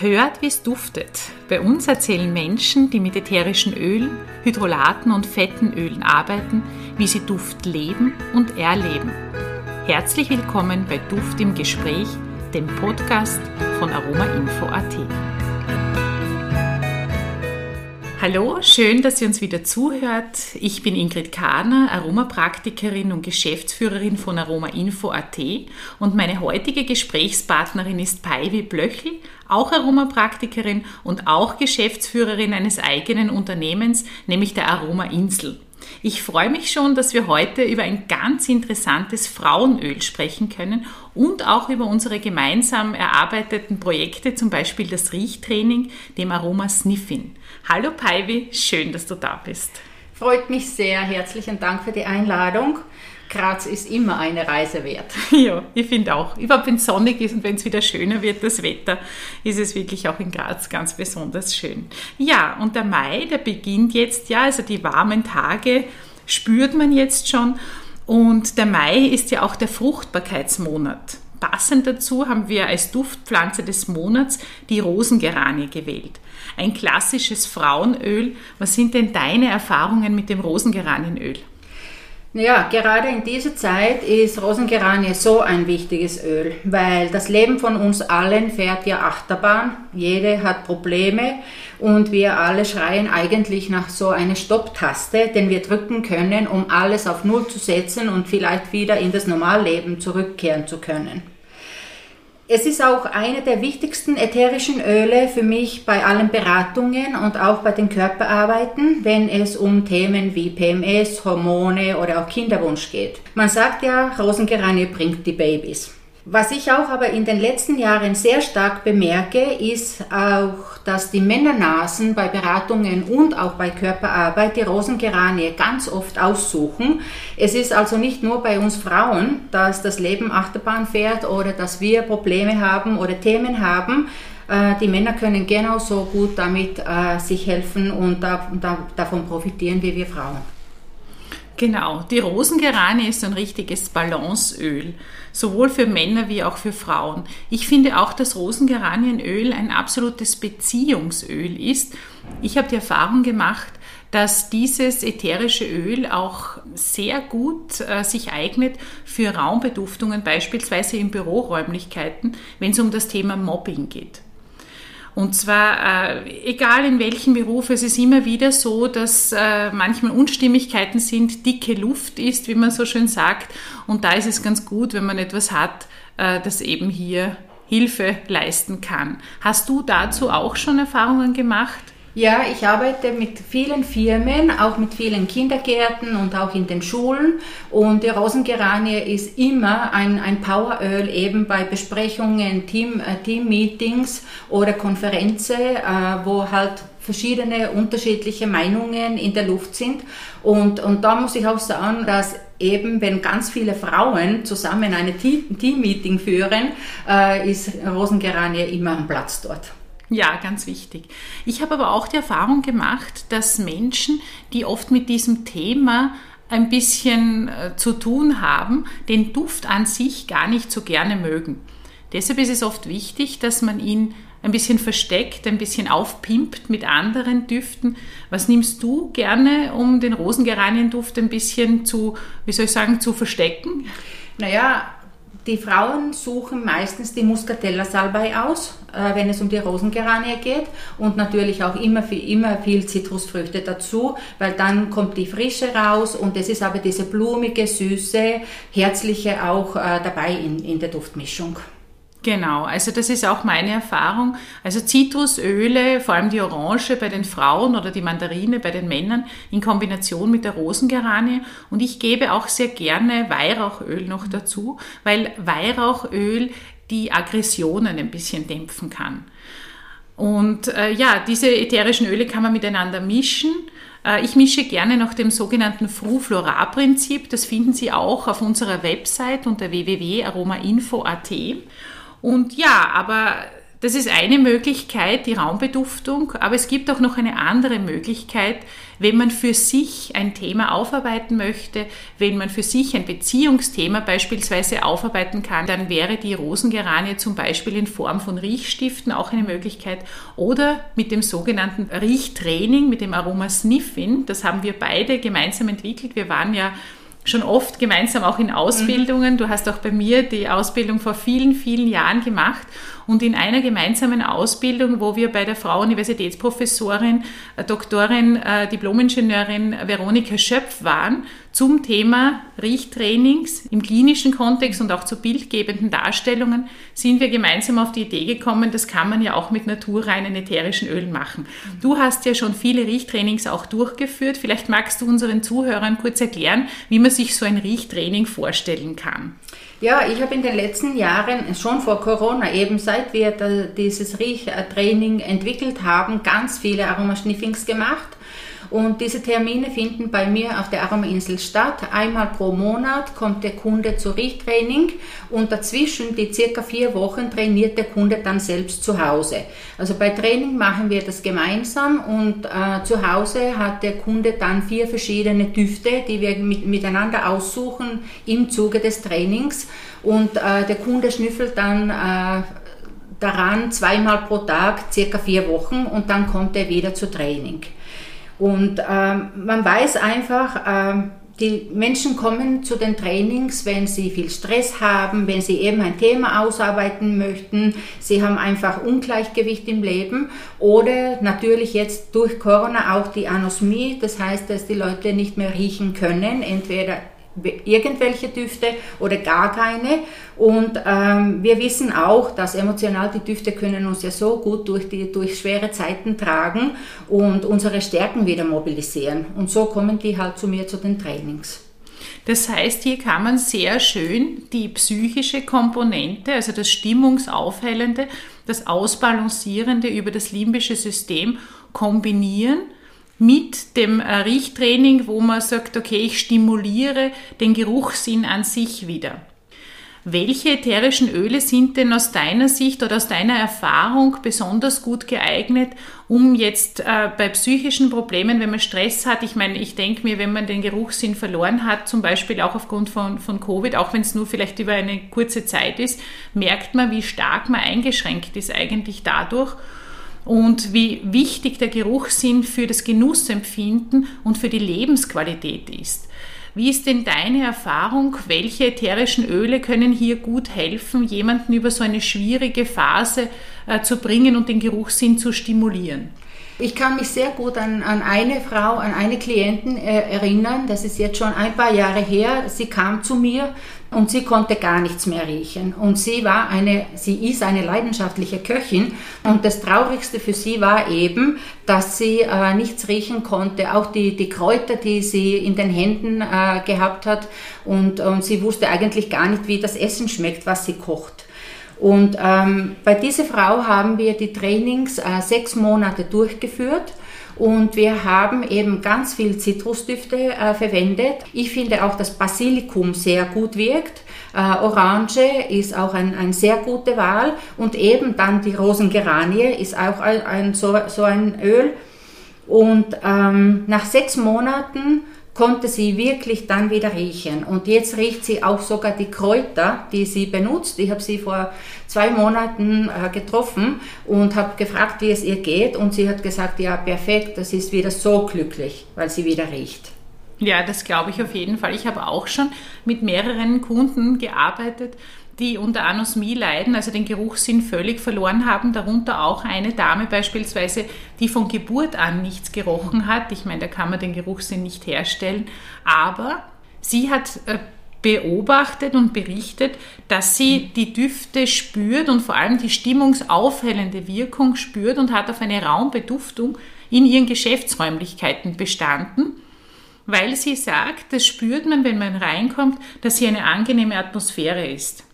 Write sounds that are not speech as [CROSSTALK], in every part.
Hört, wie es duftet. Bei uns erzählen Menschen, die mit ätherischen Ölen, Hydrolaten und fetten Ölen arbeiten, wie sie Duft leben und erleben. Herzlich willkommen bei Duft im Gespräch, dem Podcast von aromainfo.at. Hallo, schön, dass ihr uns wieder zuhört. Ich bin Ingrid Kahner, Aromapraktikerin und Geschäftsführerin von aromainfo.at und meine heutige Gesprächspartnerin ist Paivi Blöchel, auch Aromapraktikerin und auch Geschäftsführerin eines eigenen Unternehmens, nämlich der Aroma Insel. Ich freue mich schon, dass wir heute über ein ganz interessantes Frauenöl sprechen können und auch über unsere gemeinsam erarbeiteten Projekte, zum Beispiel das Riechtraining, dem Aroma Sniffin. Hallo Paivi, schön, dass du da bist. Freut mich sehr. Herzlichen Dank für die Einladung. Graz ist immer eine Reise wert. [LAUGHS] Ja, ich finde auch. Überhaupt wenn es sonnig ist und wenn es wieder schöner wird, das Wetter, ist es wirklich auch in Graz ganz besonders schön. Ja, und der Mai, der beginnt jetzt ja, also die warmen Tage spürt man jetzt schon. Und der Mai ist ja auch der Fruchtbarkeitsmonat. Passend dazu haben wir als Duftpflanze des Monats die Rosengeranie gewählt. Ein klassisches Frauenöl. Was sind denn deine Erfahrungen mit dem Rosengeranienöl? Ja, gerade in dieser Zeit ist Rosengeranie so ein wichtiges Öl, weil das Leben von uns allen fährt ja Achterbahn. Jede hat Probleme und wir alle schreien eigentlich nach so einer Stopptaste, den wir drücken können, um alles auf Null zu setzen und vielleicht wieder in das Normalleben zurückkehren zu können. Es ist auch eine der wichtigsten ätherischen Öle für mich bei allen Beratungen und auch bei den Körperarbeiten, wenn es um Themen wie PMS, Hormone oder auch Kinderwunsch geht. Man sagt ja, Rosengeranie bringt die Babys. Was ich auch aber in den letzten Jahren sehr stark bemerke, ist auch, dass die Männernasen bei Beratungen und auch bei Körperarbeit die Rosengeranie ganz oft aussuchen. Es ist also nicht nur bei uns Frauen, dass das Leben Achterbahn fährt oder dass wir Probleme haben oder Themen haben. Äh, die Männer können genauso gut damit äh, sich helfen und davon profitieren wie wir Frauen. Genau, die Rosengeranie ist ein richtiges Balanceöl, sowohl für Männer wie auch für Frauen. Ich finde auch, dass Rosengeranienöl ein absolutes Beziehungsöl ist. Ich habe die Erfahrung gemacht, dass dieses ätherische Öl auch sehr gut äh, sich eignet für Raumbeduftungen, beispielsweise in Büroräumlichkeiten, wenn es um das Thema Mobbing geht. Und zwar, äh, egal in welchem Beruf, es ist immer wieder so, dass äh, manchmal Unstimmigkeiten sind, dicke Luft ist, wie man so schön sagt. Und da ist es ganz gut, wenn man etwas hat, äh, das eben hier Hilfe leisten kann. Hast du dazu auch schon Erfahrungen gemacht? Ja, ich arbeite mit vielen Firmen, auch mit vielen Kindergärten und auch in den Schulen. Und die Rosengeranie ist immer ein, ein Poweröl eben bei Besprechungen, Team, äh, Team-Meetings oder Konferenzen, äh, wo halt verschiedene unterschiedliche Meinungen in der Luft sind. Und, und da muss ich auch sagen, dass eben, wenn ganz viele Frauen zusammen eine Team-Meeting führen, äh, ist Rosengeranie immer am Platz dort. Ja, ganz wichtig. Ich habe aber auch die Erfahrung gemacht, dass Menschen, die oft mit diesem Thema ein bisschen äh, zu tun haben, den Duft an sich gar nicht so gerne mögen. Deshalb ist es oft wichtig, dass man ihn ein bisschen versteckt, ein bisschen aufpimpt mit anderen Düften. Was nimmst du gerne, um den Rosengeranienduft ein bisschen zu, wie soll ich sagen, zu verstecken? Naja, die Frauen suchen meistens die Muscatella-Salbei aus, äh, wenn es um die Rosengeranie geht und natürlich auch immer viel, immer viel Zitrusfrüchte dazu, weil dann kommt die Frische raus und es ist aber diese blumige, süße, herzliche auch äh, dabei in, in der Duftmischung. Genau, also das ist auch meine Erfahrung. Also Zitrusöle, vor allem die Orange bei den Frauen oder die Mandarine bei den Männern in Kombination mit der Rosengeranie. Und ich gebe auch sehr gerne Weihrauchöl noch dazu, weil Weihrauchöl die Aggressionen ein bisschen dämpfen kann. Und äh, ja, diese ätherischen Öle kann man miteinander mischen. Äh, ich mische gerne nach dem sogenannten Fru-Flora-Prinzip. Das finden Sie auch auf unserer Website unter www.aromainfo.at. Und ja, aber Das ist eine Möglichkeit, die Raumbeduftung, aber es gibt auch noch eine andere Möglichkeit, wenn man für sich ein Thema aufarbeiten möchte, wenn man für sich ein Beziehungsthema beispielsweise aufarbeiten kann, dann wäre die Rosengeranie zum Beispiel in Form von Riechstiften auch eine Möglichkeit oder mit dem sogenannten Riechtraining, mit dem Aroma Sniffin. Das haben wir beide gemeinsam entwickelt. Wir waren ja schon oft gemeinsam auch in Ausbildungen. Du hast auch bei mir die Ausbildung vor vielen, vielen Jahren gemacht und in einer gemeinsamen Ausbildung, wo wir bei der Frau Universitätsprofessorin, äh, Doktorin, äh, Diplomingenieurin Veronika Schöpf waren, zum Thema Riechtrainings im klinischen Kontext und auch zu bildgebenden Darstellungen, sind wir gemeinsam auf die Idee gekommen, das kann man ja auch mit naturreinen ätherischen Ölen machen. Du hast ja schon viele Riechtrainings auch durchgeführt. Vielleicht magst du unseren Zuhörern kurz erklären, wie man sich so ein Riechtraining vorstellen kann. Ja, ich habe in den letzten Jahren, schon vor Corona, eben seit wir dieses Riechtraining entwickelt haben, ganz viele Aromasniffings gemacht. Und diese Termine finden bei mir auf der Aromainsel statt. Einmal pro Monat kommt der Kunde zu Richttraining und dazwischen die circa vier Wochen trainiert der Kunde dann selbst zu Hause. Also bei Training machen wir das gemeinsam und äh, zu Hause hat der Kunde dann vier verschiedene Düfte, die wir mit, miteinander aussuchen im Zuge des Trainings und äh, der Kunde schnüffelt dann äh, daran zweimal pro Tag, circa vier Wochen und dann kommt er wieder zu Training. Und ähm, man weiß einfach, ähm, die Menschen kommen zu den Trainings, wenn sie viel Stress haben, wenn sie eben ein Thema ausarbeiten möchten. Sie haben einfach Ungleichgewicht im Leben oder natürlich jetzt durch Corona auch die Anosmie. Das heißt, dass die Leute nicht mehr riechen können, entweder irgendwelche Düfte oder gar keine. Und ähm, wir wissen auch, dass emotional die Düfte können uns ja so gut durch, die, durch schwere Zeiten tragen und unsere Stärken wieder mobilisieren. Und so kommen die halt zu mir zu den Trainings. Das heißt, hier kann man sehr schön die psychische Komponente, also das Stimmungsaufhellende, das Ausbalancierende über das limbische System kombinieren mit dem äh, Riechtraining, wo man sagt, okay, ich stimuliere den Geruchssinn an sich wieder. Welche ätherischen Öle sind denn aus deiner Sicht oder aus deiner Erfahrung besonders gut geeignet, um jetzt äh, bei psychischen Problemen, wenn man Stress hat, ich meine, ich denke mir, wenn man den Geruchssinn verloren hat, zum Beispiel auch aufgrund von, von Covid, auch wenn es nur vielleicht über eine kurze Zeit ist, merkt man, wie stark man eingeschränkt ist eigentlich dadurch und wie wichtig der Geruchssinn für das Genussempfinden und für die Lebensqualität ist. Wie ist denn deine Erfahrung? Welche ätherischen Öle können hier gut helfen, jemanden über so eine schwierige Phase äh, zu bringen und den Geruchssinn zu stimulieren? Ich kann mich sehr gut an, an eine Frau, an eine Klientin äh, erinnern, das ist jetzt schon ein paar Jahre her. Sie kam zu mir und sie konnte gar nichts mehr riechen. Und sie war eine, sie ist eine leidenschaftliche Köchin und das Traurigste für sie war eben, dass sie äh, nichts riechen konnte. Auch die, die Kräuter, die sie in den Händen äh, gehabt hat und, und sie wusste eigentlich gar nicht, wie das Essen schmeckt, was sie kocht. Und ähm, bei dieser Frau haben wir die Trainings äh, sechs Monate durchgeführt und wir haben eben ganz viel Zitrusdüfte äh, verwendet. Ich finde auch, dass Basilikum sehr gut wirkt. Äh, Orange ist auch ein, eine sehr gute Wahl und eben dann die Rosengeranie ist auch ein, ein so, so ein Öl. Und ähm, nach sechs Monaten konnte sie wirklich dann wieder riechen. Und jetzt riecht sie auch sogar die Kräuter, die sie benutzt. Ich habe sie vor zwei Monaten äh, getroffen und habe gefragt, wie es ihr geht. Und sie hat gesagt, ja, perfekt, das ist wieder so glücklich, weil sie wieder riecht. Ja, das glaube ich auf jeden Fall. Ich habe auch schon mit mehreren Kunden gearbeitet, die unter Anosmie leiden, also den Geruchssinn völlig verloren haben. Darunter auch eine Dame beispielsweise, die von Geburt an nichts gerochen hat. Ich meine, da kann man den Geruchssinn nicht herstellen. Aber sie hat äh, beobachtet und berichtet, dass sie die Düfte spürt und vor allem die stimmungsaufhellende Wirkung spürt und hat auf eine Raumbeduftung in ihren Geschäftsräumlichkeiten bestanden, weil sie sagt, das spürt man, wenn man reinkommt, dass hier eine angenehme Atmosphäre ist.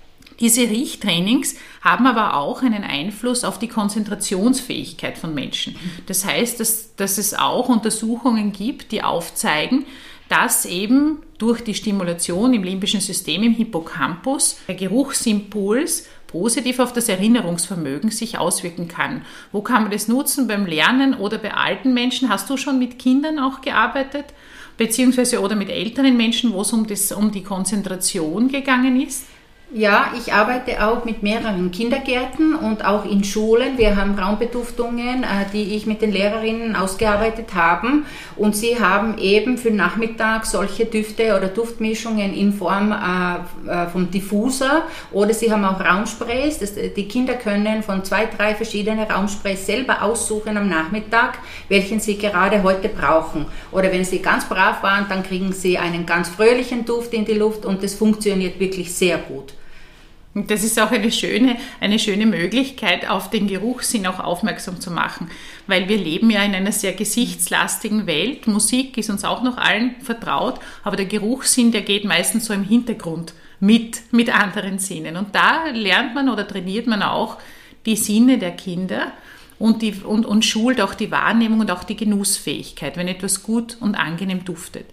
Diese Riechtrainings haben aber auch einen Einfluss auf die Konzentrationsfähigkeit von Menschen. Das heißt, dass, dass es auch Untersuchungen gibt, die aufzeigen, dass eben durch die Stimulation im limbischen System im Hippocampus der Geruchsimpuls positiv auf das Erinnerungsvermögen sich auswirken kann. Wo kann man das nutzen? Beim Lernen oder bei alten Menschen? Hast du schon mit Kindern auch gearbeitet? Beziehungsweise oder mit älteren Menschen, wo es um, das, um die Konzentration gegangen ist? Ja, ich arbeite auch mit mehreren Kindergärten und auch in Schulen. Wir haben Raumbeduftungen, äh, die ich mit den Lehrerinnen ausgearbeitet habe. Und sie haben eben für Nachmittag solche Düfte oder Duftmischungen in Form äh, äh, vom Diffuser oder sie haben auch Raumsprays. die Kinder können von zwei, drei verschiedene Raumsprays selber aussuchen am Nachmittag, welchen sie gerade heute brauchen. Oder wenn sie ganz brav waren, dann kriegen sie einen ganz fröhlichen Duft in die Luft und das funktioniert wirklich sehr gut. Und das ist auch eine schöne, eine schöne Möglichkeit, auf den Geruchssinn auch aufmerksam zu machen, weil wir leben ja in einer sehr gesichtslastigen Welt. Musik ist uns auch noch allen vertraut, aber der Geruchssinn, der geht meistens so im Hintergrund mit, mit anderen Sinnen. Und da lernt man oder trainiert man auch die Sinne der Kinder und, die, und, und schult auch die Wahrnehmung und auch die Genussfähigkeit, wenn etwas gut und angenehm duftet.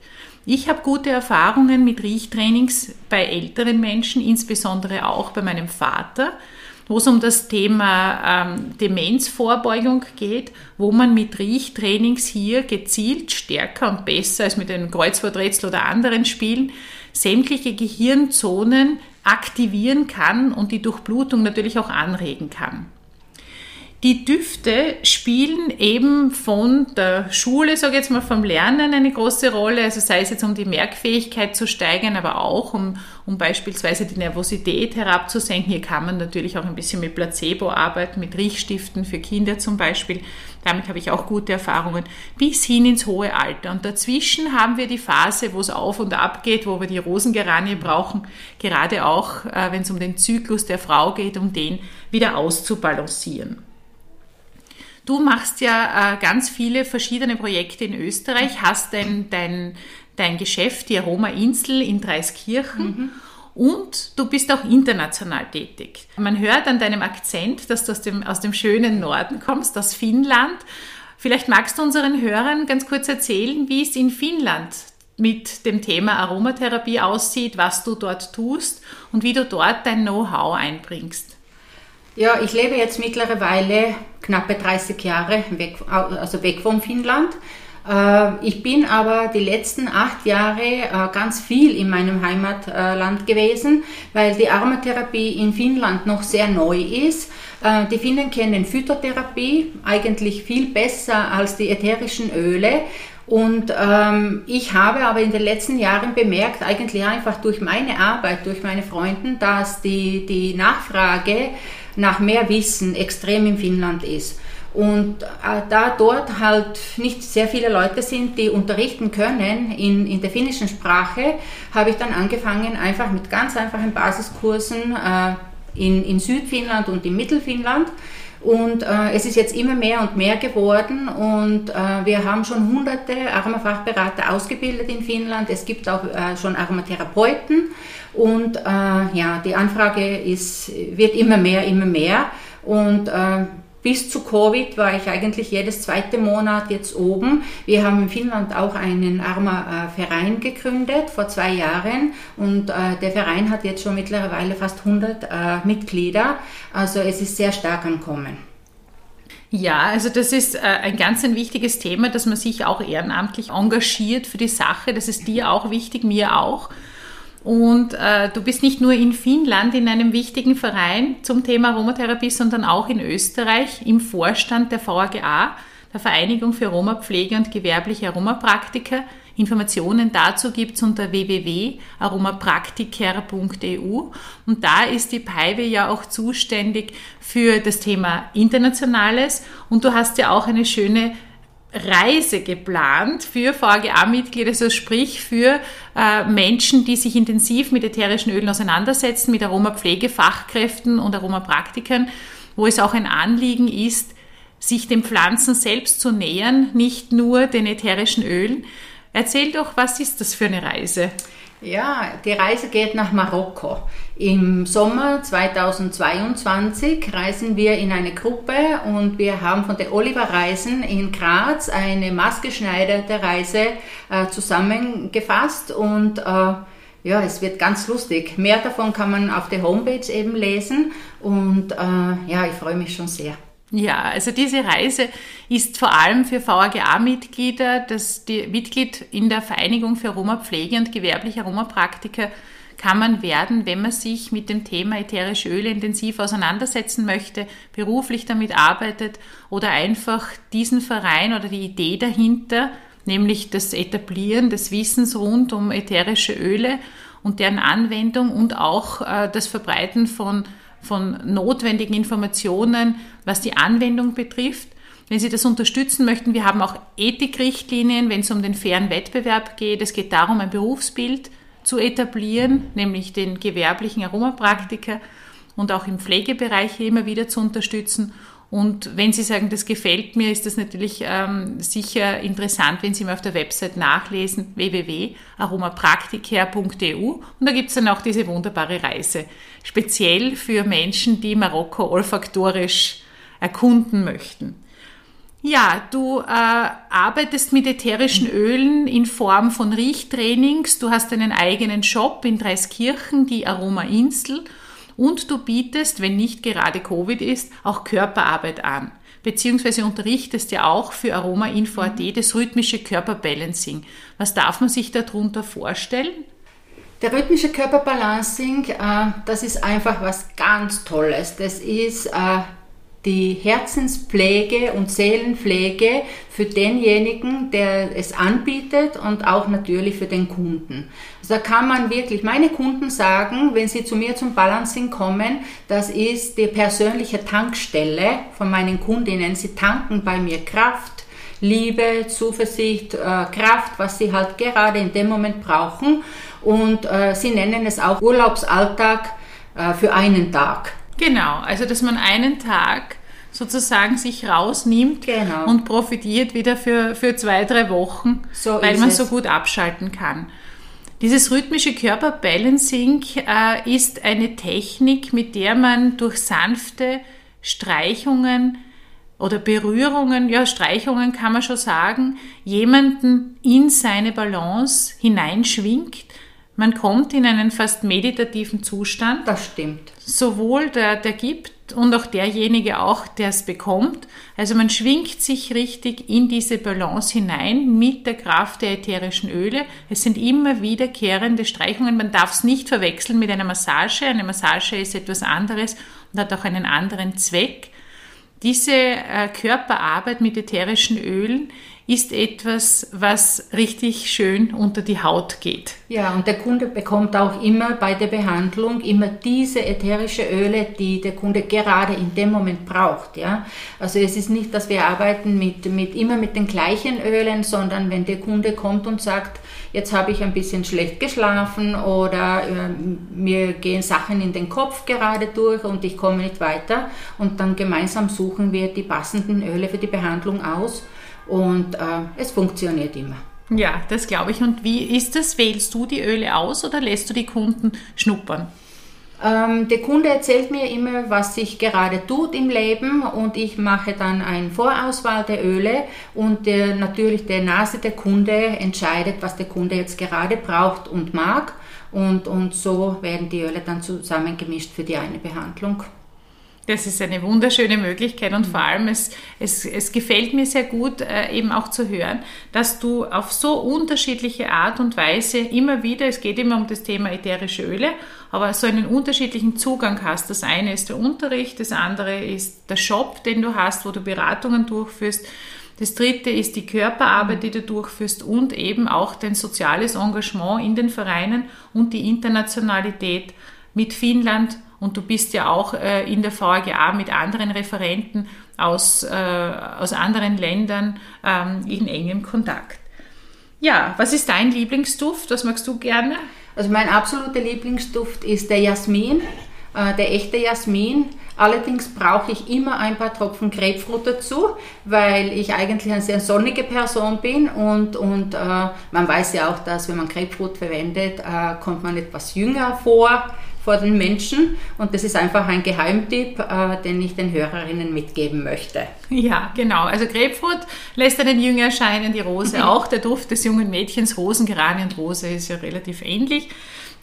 Ich habe gute Erfahrungen mit Riechtrainings bei älteren Menschen, insbesondere auch bei meinem Vater, wo es um das Thema ähm, Demenzvorbeugung geht, wo man mit Riechtrainings hier gezielt stärker und besser als mit einem Kreuzworträtsel oder anderen Spielen sämtliche Gehirnzonen aktivieren kann und die Durchblutung natürlich auch anregen kann. Die Düfte spielen eben von der Schule, sage ich jetzt mal, vom Lernen eine große Rolle. Also sei es jetzt um die Merkfähigkeit zu steigern, aber auch um, um beispielsweise die Nervosität herabzusenken. Hier kann man natürlich auch ein bisschen mit Placebo arbeiten, mit Riechstiften für Kinder zum Beispiel. Damit habe ich auch gute Erfahrungen. Bis hin ins hohe Alter. Und dazwischen haben wir die Phase, wo es auf und ab geht, wo wir die Rosengeranie brauchen. Gerade auch, äh, wenn es um den Zyklus der Frau geht, um den wieder auszubalancieren. Du machst ja äh, ganz viele verschiedene Projekte in Österreich, hast dein, dein, dein Geschäft, die Aroma Insel in Dreiskirchen. Mhm. Und du bist auch international tätig. Man hört an deinem Akzent, dass du aus dem, aus dem schönen Norden kommst, aus Finnland. Vielleicht magst du unseren Hörern ganz kurz erzählen, wie es in Finnland mit dem Thema Aromatherapie aussieht, was du dort tust und wie du dort dein Know-how einbringst. Ja, ich lebe jetzt mittlerweile knappe 30 Jahre weg, also weg von Finnland. Äh, ich bin aber die letzten acht Jahre äh, ganz viel in meinem Heimatland gewesen, weil die Aromatherapie in Finnland noch sehr neu ist. Äh, die Finnen kennen Phytotherapie eigentlich viel besser als die ätherischen Öle. Und ähm, ich habe aber in den letzten Jahren bemerkt, eigentlich einfach durch meine Arbeit, durch meine Freunde, dass die, die Nachfrage nach mehr Wissen extrem in Finnland ist. Und äh, da dort halt nicht sehr viele Leute sind, die unterrichten können in, in der finnischen Sprache, habe ich dann angefangen, einfach mit ganz einfachen Basiskursen äh, in, in Südfinnland und in Mittelfinnland. Und äh, es ist jetzt immer mehr und mehr geworden und äh, wir haben schon hunderte Aromafachberater ausgebildet in Finnland. Es gibt auch äh, schon Aromatherapeuten und äh, ja, die Anfrage ist, wird immer mehr, immer mehr. Und äh, bis zu Covid war ich eigentlich jedes zweite Monat jetzt oben. Wir haben in Finnland auch einen Arma-Verein gegründet vor zwei Jahren und äh, der Verein hat jetzt schon mittlerweile fast 100 äh, Mitglieder. Also es ist sehr stark ankommen. Ja, also das ist äh, ein ganz ein wichtiges Thema, dass man sich auch ehrenamtlich engagiert für die Sache. Das ist dir auch wichtig, mir auch. Und äh, du bist nicht nur in Finnland in einem wichtigen Verein zum Thema Aromatherapie, sondern auch in Österreich im Vorstand der VAGA, der Vereinigung für Aromapflege und gewerbliche Aromapraktiker. Informationen dazu gibt's unter www.aromapraktiker.eu. Und da ist die Paive ja auch zuständig für das Thema Internationales. Und du hast ja auch eine schöne Reise geplant für VGA-Mitglieder, also sprich für äh, Menschen, die sich intensiv mit ätherischen Ölen auseinandersetzen, mit Aromapflegefachkräften und Aromapraktikern, wo es auch ein Anliegen ist, sich den Pflanzen selbst zu nähern, nicht nur den ätherischen Ölen. Erzähl doch, was ist das für eine Reise? Ja, die Reise geht nach Marokko. Im Sommer 2022 reisen wir in eine Gruppe und wir haben von der Oliver Reisen in Graz eine maßgeschneiderte Reise äh, zusammengefasst und äh, ja, es wird ganz lustig. Mehr davon kann man auf der Homepage eben lesen und äh, ja, ich freue mich schon sehr. Ja, also diese Reise ist vor allem für VAGA-Mitglieder, das die Mitglied in der Vereinigung für Roma-Pflege und gewerbliche Roma-Praktiker kann man werden, wenn man sich mit dem Thema ätherische Öle intensiv auseinandersetzen möchte, beruflich damit arbeitet oder einfach diesen Verein oder die Idee dahinter, nämlich das Etablieren des Wissens rund um ätherische Öle und deren Anwendung und auch äh, das Verbreiten von von notwendigen Informationen, was die Anwendung betrifft. Wenn Sie das unterstützen möchten, wir haben auch Ethikrichtlinien, wenn es um den fairen Wettbewerb geht. Es geht darum, ein Berufsbild zu etablieren, nämlich den gewerblichen Aromapraktiker und auch im Pflegebereich immer wieder zu unterstützen. Und wenn Sie sagen, das gefällt mir, ist das natürlich ähm, sicher interessant, wenn Sie mal auf der Website nachlesen, www.aromapraktiker.eu. Und da gibt es dann auch diese wunderbare Reise, speziell für Menschen, die Marokko olfaktorisch erkunden möchten. Ja, du äh, arbeitest mit ätherischen Ölen in Form von Riechtrainings. Du hast einen eigenen Shop in Dreiskirchen, die Aroma Insel und du bietest, wenn nicht gerade Covid ist, auch Körperarbeit an. Beziehungsweise unterrichtest ja auch für Aroma Info.at das rhythmische Körperbalancing. Was darf man sich darunter vorstellen? Der rhythmische Körperbalancing, äh, das ist einfach was ganz Tolles. Das ist äh, die Herzenspflege und Seelenpflege für denjenigen, der es anbietet und auch natürlich für den Kunden. Also da kann man wirklich, meine Kunden sagen, wenn sie zu mir zum Balancing kommen, das ist die persönliche Tankstelle von meinen Kundinnen. Sie tanken bei mir Kraft, Liebe, Zuversicht, äh, Kraft, was sie halt gerade in dem Moment brauchen. Und äh, sie nennen es auch Urlaubsalltag äh, für einen Tag. Genau, also dass man einen Tag sozusagen sich rausnimmt genau. und profitiert wieder für, für zwei, drei Wochen, so weil man es. so gut abschalten kann. Dieses rhythmische Körperbalancing äh, ist eine Technik, mit der man durch sanfte Streichungen oder Berührungen, ja, Streichungen kann man schon sagen, jemanden in seine Balance hineinschwingt man kommt in einen fast meditativen Zustand. Das stimmt. Sowohl der, der gibt und auch derjenige auch, der es bekommt. Also man schwingt sich richtig in diese Balance hinein mit der Kraft der ätherischen Öle. Es sind immer wiederkehrende Streichungen. Man darf es nicht verwechseln mit einer Massage. Eine Massage ist etwas anderes und hat auch einen anderen Zweck. Diese äh, Körperarbeit mit ätherischen Ölen ist etwas, was richtig schön unter die Haut geht. Ja, und der Kunde bekommt auch immer bei der Behandlung immer diese ätherische Öle, die der Kunde gerade in dem Moment braucht. Ja? Also es ist nicht, dass wir arbeiten mit, mit, immer mit den gleichen Ölen, sondern wenn der Kunde kommt und sagt, jetzt habe ich ein bisschen schlecht geschlafen oder äh, mir gehen Sachen in den Kopf gerade durch und ich komme nicht weiter und dann gemeinsam suchen wir die passenden Öle für die Behandlung aus und äh, es funktioniert immer. Ja, das glaube ich. Und wie ist das? Wählst du die Öle aus oder lässt du die Kunden schnuppern? Ähm, der Kunde erzählt mir immer, was sich gerade tut im Leben und ich mache dann eine Vorauswahl der Öle und der, natürlich der Nase der Kunde entscheidet, was der Kunde jetzt gerade braucht und mag und, und so werden die Öle dann zusammengemischt für die eine Behandlung. Das ist eine wunderschöne Möglichkeit und vor allem es, es, es gefällt mir sehr gut äh, eben auch zu hören, dass du auf so unterschiedliche Art und Weise immer wieder, es geht immer um das Thema ätherische Öle, aber so einen unterschiedlichen Zugang hast. Das eine ist der Unterricht, das andere ist der Shop, den du hast, wo du Beratungen durchführst. Das dritte ist die Körperarbeit, die du durchführst und eben auch dein soziales Engagement in den Vereinen und die Internationalität mit Finnland und du bist ja auch äh, in der VGA mit anderen Referenten aus, äh, aus anderen Ländern ähm, in engem Kontakt. Ja, was ist dein Lieblingsduft? Was magst du gerne? Also mein absoluter Lieblingsduft ist der Jasmin, äh, der echte Jasmin. Allerdings brauche ich immer ein paar Tropfen Grapefruit dazu, weil ich eigentlich eine sehr sonnige Person bin und, und äh, man weiß ja auch, dass wenn man Grapefruit verwendet, äh, kommt man etwas jünger vor vor den Menschen. Und das ist einfach ein Geheimtipp, äh, den ich den Hörerinnen mitgeben möchte. Ja, genau. Also Grapefruit lässt einen jünger erscheinen, die Rose auch. Der Duft des jungen Mädchens, Rosengeranie und Rose ist ja relativ ähnlich.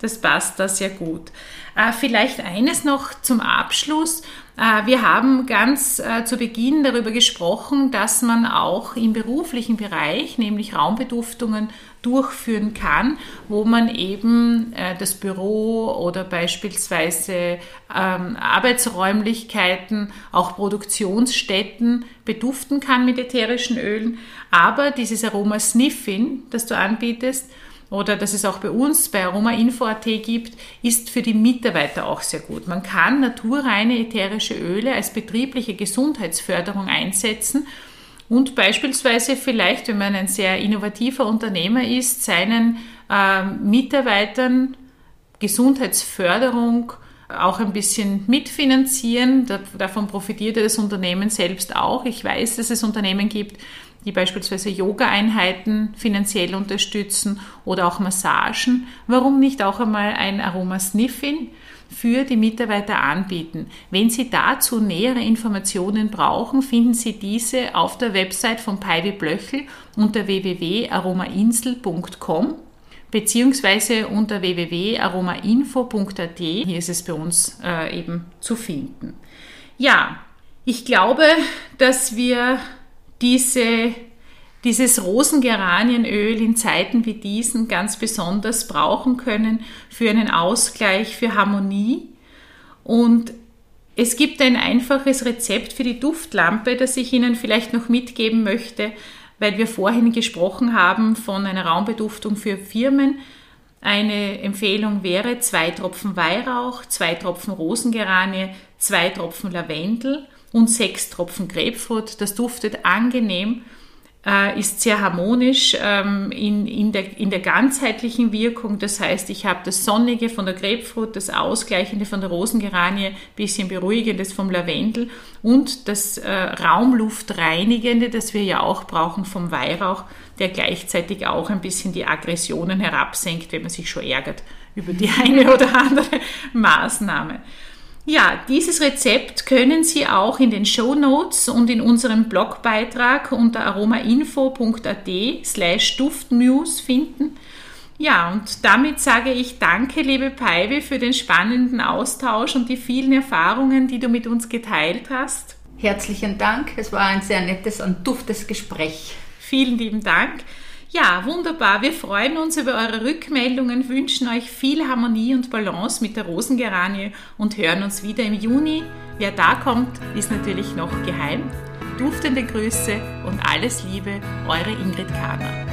Das passt da sehr gut. Äh, vielleicht eines noch zum Abschluss. Äh, wir haben ganz äh, zu Beginn darüber gesprochen, dass man auch im beruflichen Bereich, nämlich Raumbeduftungen, durchführen kann, wo man eben das Büro oder beispielsweise ähm, Arbeitsräumlichkeiten, auch Produktionsstätten beduften kann mit ätherischen Ölen. Aber dieses Aroma Sniffing, das du anbietest, oder das es auch bei uns bei Aromainfo.at gibt, ist für die Mitarbeiter auch sehr gut. Man kann naturreine ätherische Öle als betriebliche Gesundheitsförderung einsetzen und beispielsweise vielleicht, wenn man ein sehr innovativer Unternehmer ist, seinen äh, Mitarbeitern Gesundheitsförderung auch ein bisschen mitfinanzieren. Davon profitiert das Unternehmen selbst auch. Ich weiß, dass es Unternehmen gibt, die beispielsweise Yoga-Einheiten finanziell unterstützen oder auch Massagen. Warum nicht auch einmal ein Aroma-Sniffing? für die Mitarbeiter anbieten. Wenn Sie dazu nähere Informationen brauchen, finden Sie diese auf der Website von Paivi Blöchel unter www.aromainsel.com beziehungsweise unter www.aromainfo.at. Hier ist es bei uns äh, eben zu finden. Ja, ich glaube, dass wir diese dieses Rosengeranienöl in Zeiten wie diesen ganz besonders brauchen können für einen Ausgleich, für Harmonie. Und es gibt ein einfaches Rezept für die Duftlampe, das ich Ihnen vielleicht noch mitgeben möchte, weil wir vorhin gesprochen haben von einer Raumbeduftung für Firmen. Eine Empfehlung wäre zwei Tropfen Weihrauch, zwei Tropfen Rosengeranie, zwei Tropfen Lavendel und sechs Tropfen Grapefruit. Das duftet angenehm ist sehr harmonisch ähm, in, in, der, in der ganzheitlichen Wirkung. Das heißt, ich habe das Sonnige von der Grapefruit, das Ausgleichende von der Rosengeranie, bisschen Beruhigendes vom Lavendel und das äh, Raumluftreinigende, das wir ja auch brauchen vom Weihrauch, der gleichzeitig auch ein bisschen die Aggressionen herabsenkt, wenn man sich schon ärgert über die [LAUGHS] eine oder andere Maßnahme. Ja, dieses Rezept können Sie auch in den Show Notes und in unserem Blogbeitrag unter aromainfo.at slash duftnews finden. Ja, und damit sage ich danke, liebe Paive, für den spannenden Austausch und die vielen Erfahrungen, die du mit uns geteilt hast. Herzlichen Dank, es war ein sehr nettes und duftes Gespräch. Vielen lieben Dank. Ja, wunderbar. Wir freuen uns über eure Rückmeldungen, wünschen euch viel Harmonie und Balance mit der Rosengeranie und hören uns wieder im Juni. Wer da kommt, ist natürlich noch geheim. Duftende Grüße und alles Liebe, eure Ingrid Kahner.